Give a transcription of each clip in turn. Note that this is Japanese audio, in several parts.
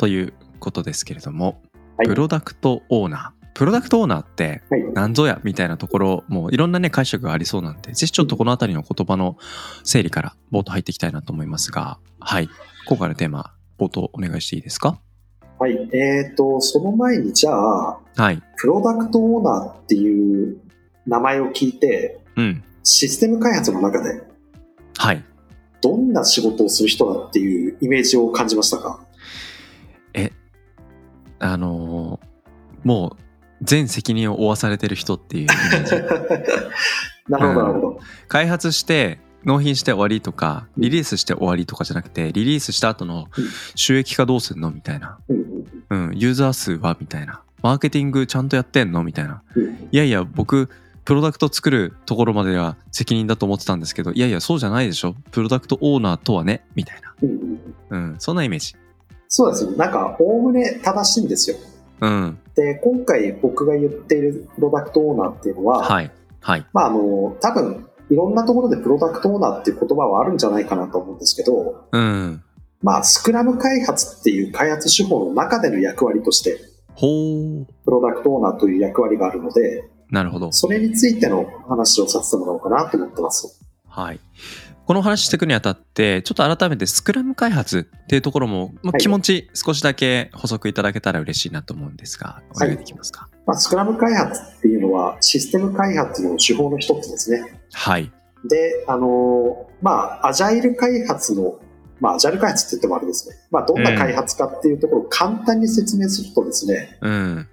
ということですけれども、はい。プロダクトオーナー。プロダクトオーナーってはい。何ぞやみたいなところもいろんなね解釈がありそうなんでぜひちょっとこの辺りの言葉の整理から冒頭入っていきたいなと思いますがはい。今回のテーマ冒頭お願いしていいですか？はい。えっ、と、その前に、じゃあ、はい。プロダクトオーナーっていう名前を聞いて、うん。システム開発の中で、はい。どんな仕事をする人だっていうイメージを感じましたか？あのーもう全責任を負わされてる人っていうイメージ。なるほど、なるほど。開発して納品して終わりとかリリースして終わりとかじゃなくてリリースした後の収益化どうすんのみたいな、うんユーザー数はみたいな。マーケティングちゃんとやってんのみたいな。うん。いやいや僕プロダクト作るところまでは責任だと思ってたんですけどいやいやそうじゃないでしょ。プロダクトオーナーとはね。みたいな、うん、そんなイメージそうですね。なんか、おおむね正しいんですよ。うんで、今回僕が言っているプロダクトオーナーっていうのは、はいはいまあ、あの、多分、いろんなところでプロダクトオーナーっていう言葉はあるんじゃないかなと思うんですけど、うんまあ、スクラム開発っていう開発手法の中での役割として、ほうプロダクトオーナーという役割があるので、なるほどそれについての話をさせてもらおうかなと思ってます。はい。この話していくにあたって、ちょっと改めてスクラム開発っていうところも、まあはい気持ち少しだけ補足いただけたら嬉しいなと思うんですが、お願いできますか？まあ、スクラム開発っていうのはシステム開発の手法の一つですね。はい。で、あの、まあ、アジャイル開発の、まあ、アジャイル開発って言ってもあれですね。まあ、どんな開発かっていうところを簡単に説明するとですね、うん。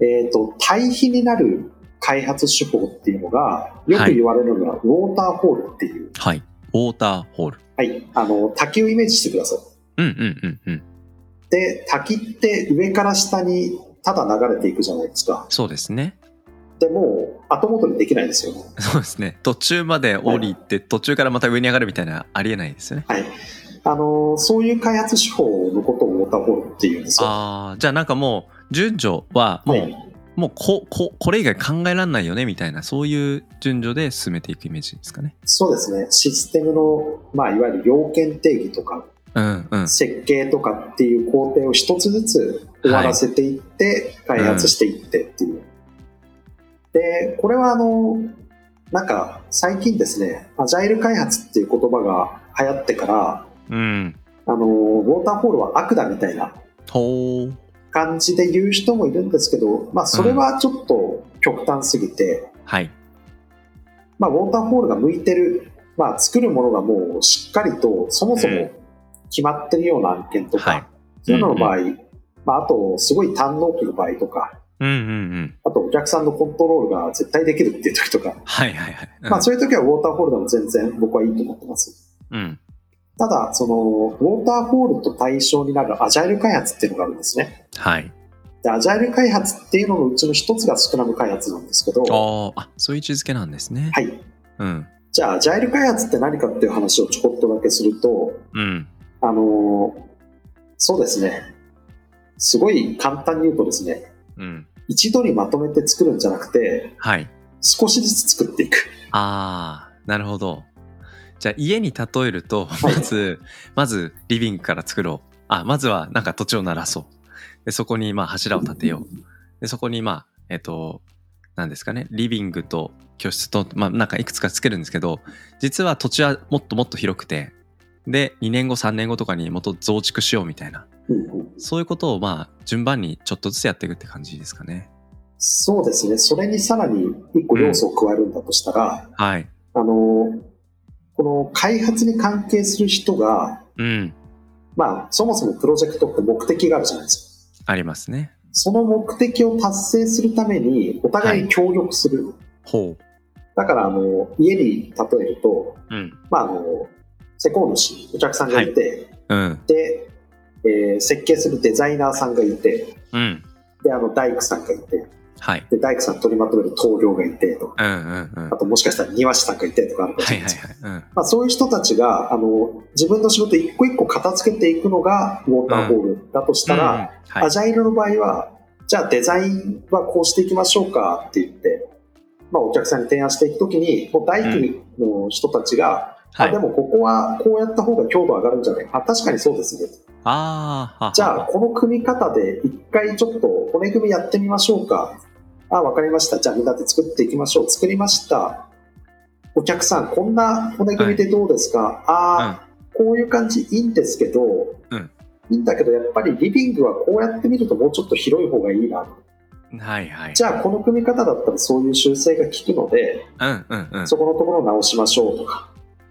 えっ、と、対比になる開発手法っていうのが、よく言われるのが、ウォーターホールっていう、はい。ウォーターホール。はい、あの、滝をイメージしてください。うんうんうんうん。で、滝って上から下にただ流れていくじゃないですか。そうですね。でもう後戻りできないんですよ。そうですね。途中まで降りて、途中からまた上に上がるみたいなありえないですよね。はい。あの、そういう開発手法のことをウォーターホールっていうんですよ。ああ、じゃあなんかもう、順序はもう、はいもうこ、こ、これ以外考えられないよねみたいな、そういう順序で進めていくイメージですかね。そうですね。システムの、まあ、いわゆる要件定義とか、うんうん。設計とかっていう工程を一つずつ終わらせていって、開発していってっていう。で、これはあの、なんか最近ですね、アジャイル開発っていう言葉が流行ってから、うん。あの、ウォーターホールは悪だみたいな。感じで言う人もいるんですけど、まあそれはちょっと極端すぎて、はい。まあウォーターホールが向いてる、まあ作るものがもうしっかりとそもそも決まってるような案件とか、はいそういうのの場合、まああとすごい堪能期の場合とか、うんうんうん。あとお客さんのコントロールが絶対できるっていう時とか、はいはいはい。うんまあそういう時はウォーターホールでも全然僕はいいと思ってます。うん。ただ、その、ウォーターホールと対象になるアジャイル開発っていうのがあるんですね。はい。で、アジャイル開発っていうののうちの一つがスクラム開発なんですけど、あそういう位置づけなんですね。はい。うん。じゃあ、アジャイル開発って何かっていう話をちょこっとだけすると、うん。あのーそうですね。すごい簡単に言うとですね、うん。一度にまとめて作るんじゃなくて、はい。少しずつ作っていく。ああ、なるほど。じゃあ家に例えると、はいまず、まずリビングから作ろう。あ、まずはなんか土地を鳴らそう。で、そこにまあ柱を立てよう。で、そこにまあ、えっ、と、何ですかね、リビングと居室と、まあなんかいくつかつけるんですけど、実は土地はもっともっと広くて、で、2年後、3年後とかにもっと増築しようみたいな。うんうんそういうことをまあ順番にちょっとずつやっていくって感じですかね。そうですね。それにさらに一個要素を加えるんだとしたら、はい。あのーこの開発に関係する人が、うん。まあ、そもそもプロジェクトって目的があるじゃないですか。ありますね。その目的を達成するために、お互いに協力する。ほだから、あの、家に例えると、う。うん。まあ、あの、施工主、お客さんがいて、うん。で、えー設計するデザイナーさんがいて、うん。で、あの、大工さんがいて、はい。で、大工さん取りまとめる棟梁がいてとか、うんうんうん。はあともしかしたら庭師さんがいてとかあるかもしれないですけどはい。うん。まあ、そういう人たちが、あの、自分の仕事一個一個片付けていくのがウォーターホールだとしたら、うんうんはいアジャイルの場合は、じゃあデザインはこうしていきましょうかって言って、まあ、お客さんに提案していくときに、もう大工の人たちが、はいあでもここはこうやった方が強度上がるんじゃないあ確かにそうですね。あじゃあ、この組み方で一回ちょっと骨組みやってみましょうか。あ、わかりました。じゃあみんなで作っていきましょう。作りました。お客さん、こんな骨組みでどうですか、ああ、こういう感じいいんですけど、うんいいんだけど、やっぱりリビングはこうやってみるともうちょっと広い方がいいな。はいはい。じゃあ、この組み方だったらそういう修正が効くので、うんうんうん。そこのところを直しましょうとか。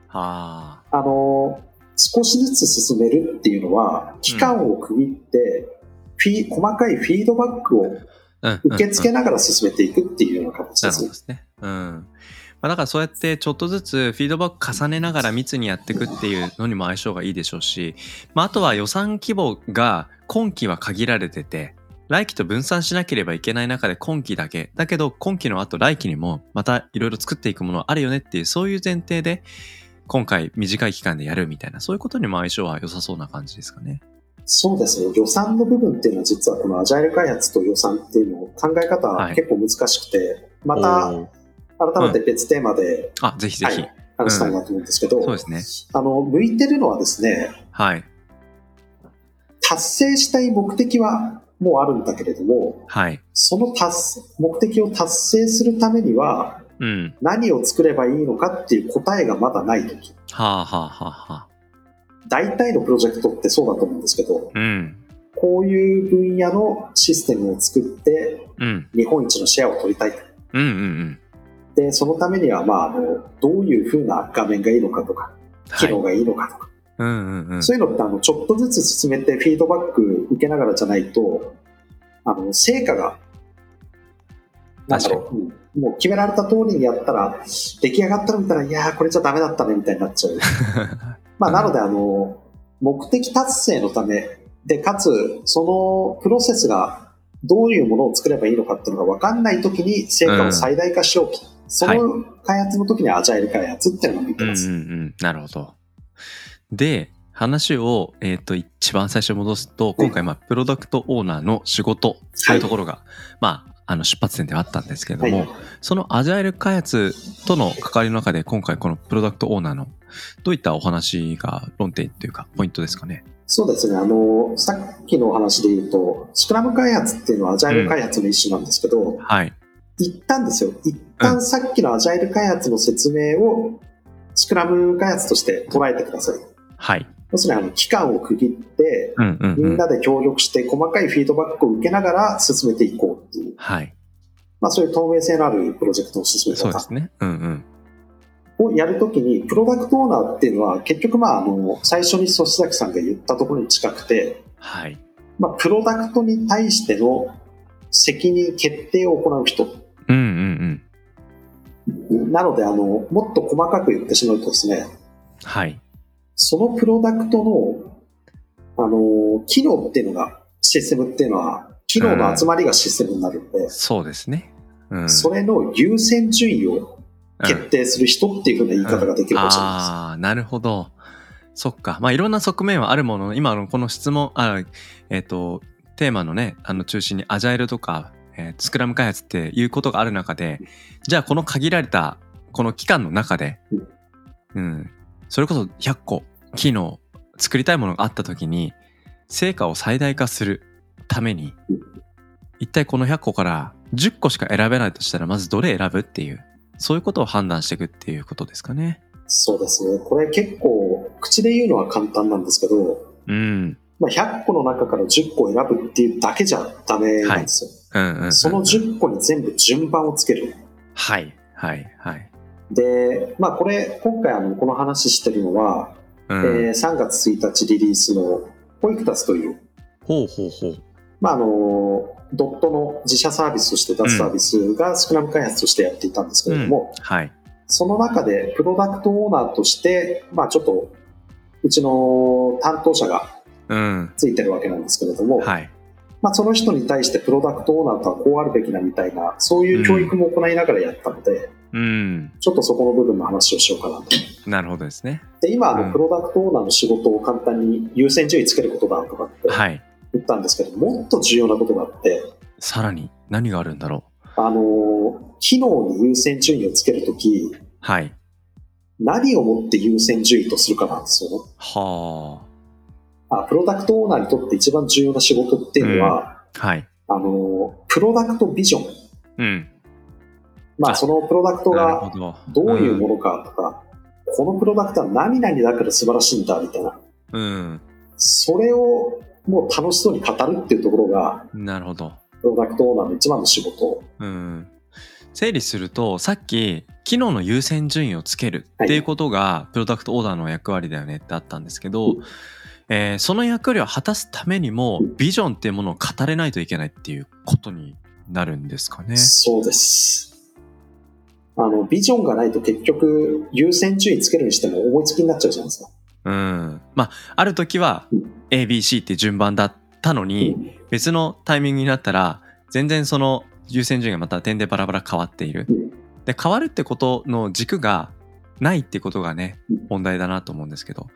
ああのー少しずつ進めるっていうのは、期間を区切って、フィー細かいフィードバックを。受け付けなながら進めていくっていうような形ですねで。すね。うん。まあ、だからそうやってちょっとずつフィードバック重ねながら密にやっていくっていうのにも相性がいいでしょうし、まあ、あとは予算規模が今期は限られてて、来期と分散しなければいけない中で今期だけ。だけど今期の後来期にもまたいろいろ作っていくものあるよねっていうそういう前提で今回短い期間でやるみたいなそういうことにも相性は良さそうな感じですかね。そうですね。予算の部分っていうのは実はこのアジャイル開発と予算っていうのを考え方ははい結構難しくて、またおー改めて別テーマであ、ぜひぜひ。はい話したいなと思うんですけど、そうですね。あの、向いてるのはですね、はい。達成したい目的はもうあるんだけれども、はい。その達目的を達成するためにはうん。何を作ればいいのかっていう答えがまだないとき。はあはあはあはあ。大体のプロジェクトってそうだと思うんですけど、うん。こういう分野のシステムを作ってうん。日本一のシェアを取りたいと。うんうんうん。で、そのためには、まあ、あの、どういう風な画面がいいのかとか、機はい。能がいいのかとか、うんうんうん。そういうのって、あの、ちょっとずつ進めてフィードバック受けながらじゃないと、あの、成果が、なんだろう、うんもう決められた通りにやったら、出来上がったら見たら、いやー、これじゃダメだったね、みたいになっちゃう。まあ、なので、あの、目的達成のため、で、かつ、そのプロセスがどういうものを作ればいいのかっていうのが分かんないときに成果を最大化しようと。その開発の時にはアジャイル開発っていうのが見てうんうんます。うん。なるほど。で、話を、えっ、と、一番最初に戻すと、今回、まあ、プロダクトオーナーの仕事というところが、まあ、あの、出発点ではあったんですけれども、はいそのアジャイル開発との関わりの中で、今回このプロダクトオーナーの、どういったお話が論点というか、ポイントですかね？そうですね。あの、さっきのお話で言うと、スクラム開発っていうのはアジャイル開発の一種なんですけど、はい。一旦ですよ、一旦さっきのアジャイル開発の説明をスクラム開発として捉えてください。はい。要するにあの期間を区切って、うんなで協力して細かいフィードバックを受けながら進めていこうっていう、はい。まあそういう透明性のあるプロジェクトの進め方そうですね。うんうん。をやるときに、プロダクトオーナーっていうのは結局まああの、最初に粗志崎さんが言ったところに近くて、はい。まあプロダクトに対しての責任決定を行う人。うんうんうん。なのであの、もっと細かく言ってしまうとですね、はい。そのプロダクトの、あの、機能っていうのが、システムっていうのは、機能の集まりがシステムになるんで、そうですね。うん。それの優先順位を決定する人っていうふうな言い方ができるかもしれないです。ああ、なるほど。そっか。まあ、いろんな側面はあるものの、今のこの質問、あえっ、と、テーマのね、あの中心にアジャイルとか、えースクラム開発っていうことがある中で、じゃあこの限られた、この期間の中で、うん、それこそ100個機能、作りたいものがあった時に、成果を最大化するために、一体この100個から10個しか選べないとしたら、まずどれ選ぶっていう、そういうことを判断していくっていうことですかね。そうですね。これ結構、口で言うのは簡単なんですけど、うん。まあ、100個の中から10個選ぶっていうだけじゃダメなんですよ。うんうん、うん。その10個に全部順番をつける。はい。はい。はい。で、まあこれ、今回あの、この話してるのは、うん。えー3月1日リリースのポイクタスという、ほうほうほう。まああの、ドットの自社サービスとして出すサービスがスクラム開発としてやっていたんですけれども、はい。その中でプロダクトオーナーとして、まあちょっと、うちの担当者が、うん。ついてるわけなんですけれども、はい。まあ、その人に対してプロダクトオーナーとはこうあるべきなみたいな、そういう教育も行いながらやったので、うん。ちょっとそこの部分の話をしようかなと。なるほどですね。で、今、あの、うんプロダクトオーナーの仕事を簡単に優先順位つけることだとかってはい。言ったんですけど、もっと重要なことがあって、さらに何があるんだろう？あの、機能に優先順位をつけるとき、はい。何をもって優先順位とするかなんですよね。はあプロダクトオーナーにとって一番重要な仕事っていうのは、あ。はい。あの、プロダクトビジョン。うん。あまあ、そのプロダクトがほど。どういうものかとか、このプロダクトは何々だから素晴らしいんだみたいな。うん。それをもう楽しそうに語るっていうところが、うん。なるほど。プロダクトオーナーの一番の仕事。うん。整理すると、さっき、機能の優先順位をつけるっていうことが、プロダクトオーダーの役割だよねってあったんですけど、えーその役割を果たすためにも、ビジョンっていうものを語れないといけないっていうことになるんですかね。そうです。あの、ビジョンがないと結局、優先順位つけるにしても思いつきになっちゃうじゃないですか。うん。まあ、ある時はうん ABC って順番だったのに、別のタイミングになったら、全然その優先順位がまた点でバラバラ変わっている。うんで、変わるってことの軸がないってことがねうん、問題だなと思うんですけど、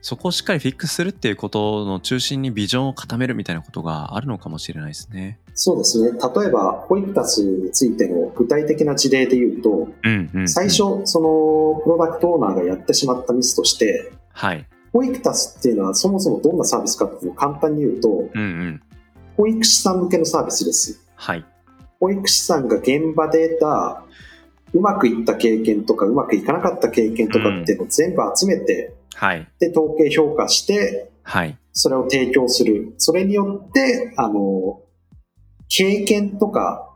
そこをしっかりフィックスするっていうことの中心にビジョンを固めるみたいなことがあるのかもしれないですね。そうですね。例えば、ホイクタスについての具体的な事例で言うと、うんうん、うん。最。初、その、プロダクトオーナーがやってしまったミスとして、はい。ホイクタスっていうのはそもそもどんなサービスかっていうのを簡単に言うと、うんうん。保育士さん向けのサービスです。はい。保育士さんが現場で得た、うまくいった経験とか、うまくいかなかった経験とかっていうのを全部集めて、はい。で、統計評価して、はい。それを提供する。それによって、あの、経験とか、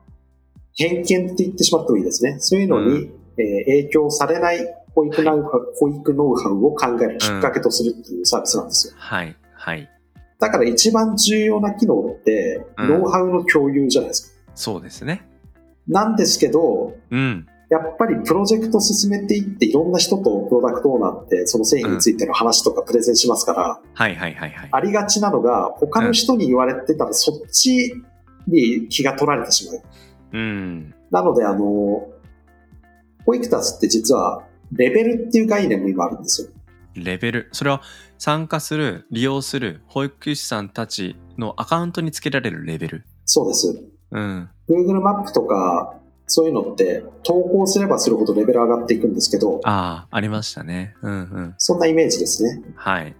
偏見って言ってしまってもいいですね。そういうのに、えー影響されない保育ノウハウ、保育ノウハウを考えるきっかけとするっていうサービスなんですよ。はい。はい。だから一番重要な機能って、うんノウハウの共有じゃないですか。そうですね。なんですけど、うん。やっぱりプロジェクト進めていっていろんな人とプロダクトオーナーってその製品についての話とかプレゼンしますから、はいはいはいはい。ありがちなのが他の人に言われてたらそっちに気が取られてしまう。うん。なのであの、ホイクタスって実はレベルっていう概念も今あるんですよ。レベル？それは参加する、利用する保育士さんたちのアカウントにつけられるレベル？そうです。うん。Google マップとかそういうのって投稿すればするほどレベル上がっていくんですけど、ああ、ありましたね。うんうん。そんなイメージですね。はい。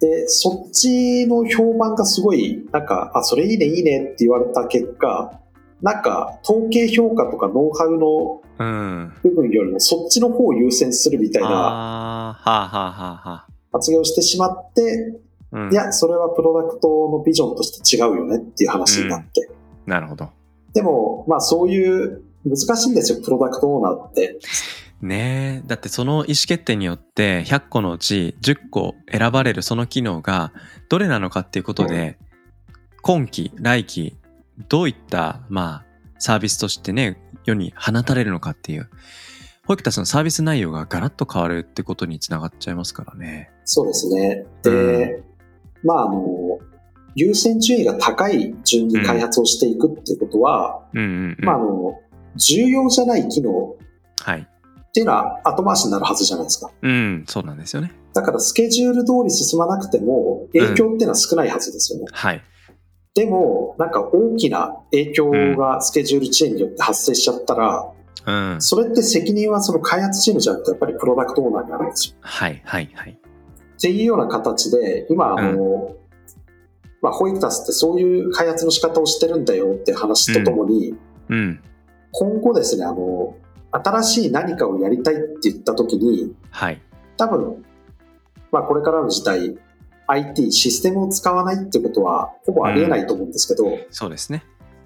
で、そっちの評判がすごい、なんか、あ、それいいね、いいねって言われた結果、なんか、統計評価とかノウハウのうん。部分よりもそっちの方を優先するみたいなはあはあはあは発言をしてしまって、あ。うん。いや、それはプロダクトのビジョンとして違うよねっていう話になって。なるほど。でも、まあそういう、難しいんですよ、プロダクトオーナーって。ねえ。だってその意思決定によって100個のうち10個選ばれるその機能がどれなのかっていうことで、今期、来期、どういった、まあ、サービスとしてね、世に放たれるのかっていう、保育たちのサービス内容がガラッと変わるってことにつながっちゃいますからね。そうですね。で、まああの、優先順位が高い順に開発をしていくっていうことは、うんうんうん。まああの、重要じゃない機能はい。っていうのは後回しになるはずじゃないですか。うん、そうなんですよね。だからスケジュール通り進まなくても影響っていうのは少ないはずですよね。はい。でも、なんか大きな影響がスケジュールチェーンによって発生しちゃったら、うん。それって責任はその開発チームじゃなくてやっぱりプロダクトオーナーにあるんですよ。はい、はい、はい。っていうような形で、今、あの、まあ、ホイクタスってそういう開発の仕方をしてるんだよって話とともに、うん。今後ですね、あの、新しい何かをやりたいって言った時に、はい。多分、まあこれからの時代、IT、システムを使わないってことはほぼありえないと思うんですけど、そうですね。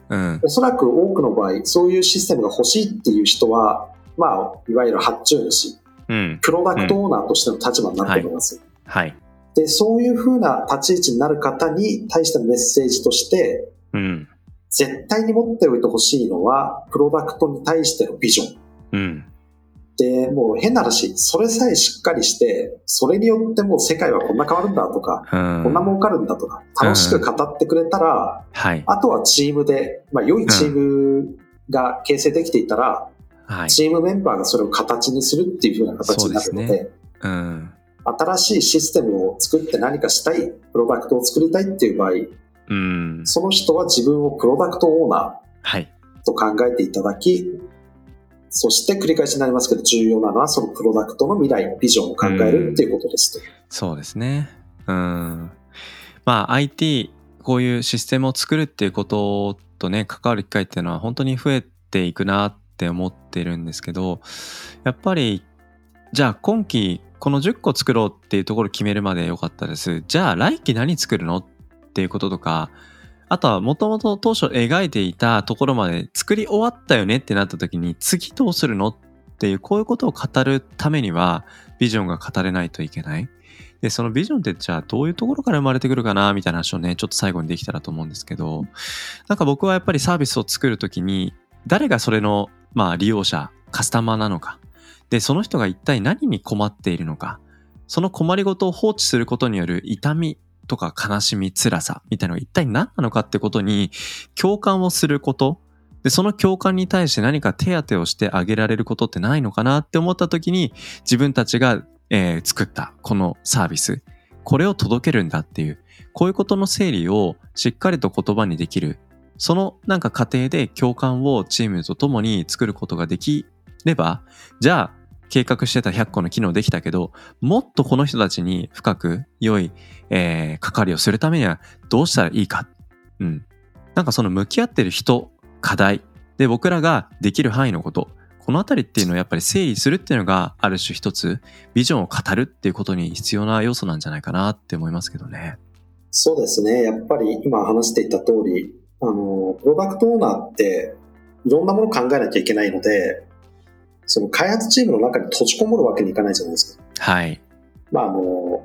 うん。おそらく多くの場合、そういうシステムが欲しいっていう人は、まあ、いわゆる発注主、うん。プロダクトオーナーとしての立場になると思います。はい。で、そういう風な立ち位置になる方に対してのメッセージとして、うん。絶対に持っておいてほしいのは、プロダクトに対してのビジョン。うん。で、もう変な話、それさえしっかりして、それによってもう世界はこんな変わるんだとか、うん。こんな儲かるんだとか、楽しく語ってくれたら、はい。あとはチームで、まあ良いチームが形成できていたら、はい。チームメンバーがそれを形にするっていう風な形になるので、ですうん。新しいシステムを作って何かしたい、プロダクトを作りたいっていう場合、うん。その人は自分をプロダクトオーナはい。ーと考えていただき、そして繰り返しになりますけど、重要なのはそのプロダクトの未来、ビジョンを考えるっていうことですと。そうですね。うん。まあ IT、こういうシステムを作るっていうこととね、関わる機会っていうのは本当に増えていくなって思ってるんですけど、やっぱり、じゃあ今期この10個作ろうっていうところ決めるまでよかったです。じゃあ来期何作るのっていうこととか、あとはもともと当初描いていたところまで作り終わったよねってなった時に次どうするのっていうこういうことを語るためにはビジョンが語れないといけない。で、そのビジョンってじゃあどういうところから生まれてくるかなみたいな話をね、ちょっと最後にできたらと思うんですけど、なんか僕はやっぱりサービスを作るときに、誰がそれの、まあ利用者、カスタマーなのか。で、その人が一体何に困っているのか。その困りごとを放置することによる痛みとか悲しみ、辛さみたいなのが一体何なのかってことに共感をすること。で、その共感に対して何か手当てをしてあげられることってないのかなって思った時に自分たちがえー作ったこのサービス、これを届けるんだっていう、こういうことの整理をしっかりと言葉にできる。そのなんか過程で共感をチームと共に作ることができれば、じゃあ計画してた100個の機能できたけど、もっとこの人たちに深く良い、えー関わりをするためにはどうしたらいいか。うん。なんかその向き合ってる人、課題。で、僕らができる範囲のこと。このあたりっていうのをやっぱり整理するっていうのがある種一つビジョンを語るっていうことに必要な要素なんじゃないかなって思いますけどね。そうですね。やっぱり今話していた通り、あの、プロダクトオーナーっていろんなものを考えなきゃいけないので、その開発チームの中に閉じこもるわけにいかないじゃないですか。はい。まあ、あの、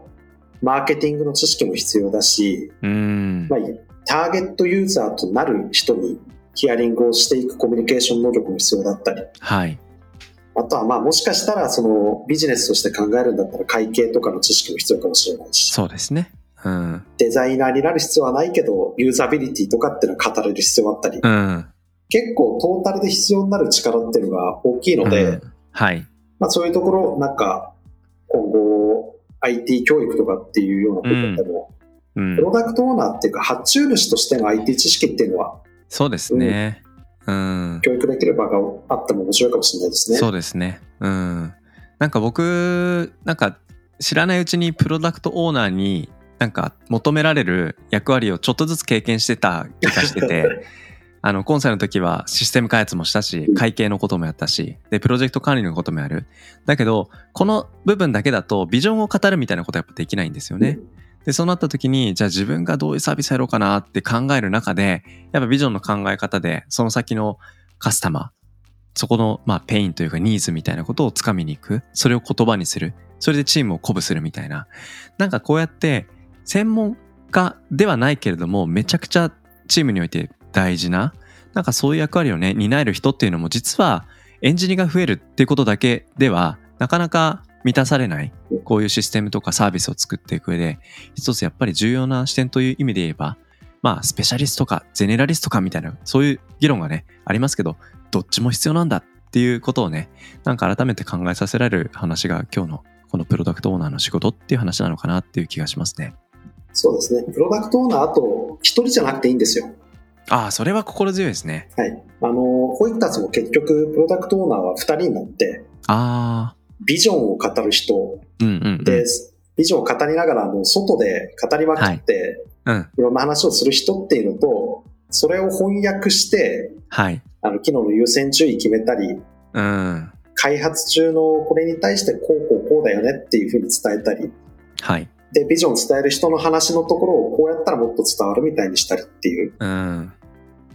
マーケティングの知識も必要だし、うーんま。あ、ターゲットユーザーとなる人にヒアリングをしていくコミュニケーション能力も必要だったり、はい。あとはまあもしかしたらそのビジネスとして考えるんだったら会計とかの知識も必要かもしれないし、そうですね。うん。デザイナーになる必要はないけど、ユーザビリティとかっていうのは語れる必要があったり、うん。結構トータルで必要になる力っていうのが大きいので、うんはい。まあそういうところ、なんか今後 IT 教育とかっていうような部分でも、うんプ。ロダクトオーナーっていうか発注主としての IT 知識っていうのはそうですね。うん。教育できる場があっても面白いかもしれないですね。そうですね。うん。なんか僕、なんか知らないうちにプロダクトオーナーになんか求められる役割をちょっとずつ経験してた気がしてて、あの、コンサルの時はシステム開発もしたし、会計のこともやったし、で、プロジェクト管理のこともやる。だけど、この部分だけだとビジョンを語るみたいなことはやっぱできないんですよね。で、そうなった時に、じゃあ自分がどういうサービスやろうかなって考える中で、やっぱビジョンの考え方で、その先のカスタマー、そこの、まあ、ペインというかニーズみたいなことをつかみに行く。それを言葉にする。それでチームを鼓舞するみたいな。なんかこうやって、専門家ではないけれども、めちゃくちゃチームにおいて大事な、なんかそういう役割をね、担える人っていうのも実はエンジニアが増えるっていうことだけでは、なかなか満たされない。こういうシステムとかサービスを作っていく上で、一つやっぱり重要な視点という意味で言えば、まあ、スペシャリストか、ゼネラリストかみたいな、そういう議論がね、ありますけど、どっちも必要なんだっていうことをね、なんか改めて考えさせられる話が今日のこのプロダクトオーナーの仕事っていう話なのかなっていう気がしますね。そうですね。プロダクトオーナー、あと、一人じゃなくていいんですよ。ああ、それは心強いですね。はい。あの、保育たちも結局、プロダクトオーナーは二人になって、ああ、ビジョンを語る人うんうん、うん。で、ビジョンを語りながら、もう外で語りまくって、うん。いろんな話をする人っていうのと、それを翻訳して、はい。あの、機能の優先順位決めたり、うん。開発中のこれに対してこうこうこうだよねっていうふうに伝えたり、はい。で、ビジョンを伝える人の話のところをこうやったらもっと伝わるみたいにしたりっていう。うん。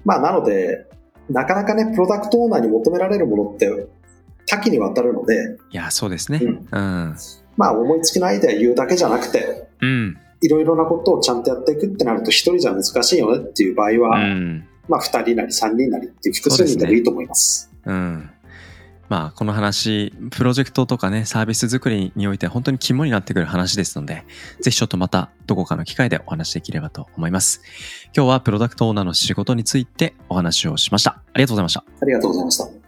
まあ、なので、なかなかね、プロダクトオーナーに求められるものって多岐にわたるので、いや、そうですね。うんうん。まあ、思いつきのアイデア言うだけじゃなくて、うん。いろいろなことをちゃんとやっていくってなると、一人じゃ難しいよねっていう場合は、うん。まあ、二人なり三人なりっていう複数人でもいいと思います。うん。まあ、この話、プロジェクトとかね、サービス作りにおいて本当に肝になってくる話ですので、ぜひちょっとまたどこかの機会でお話できればと思います。今日はプロダクトオーナーの仕事についてお話をしました。ありがとうございました。ありがとうございました。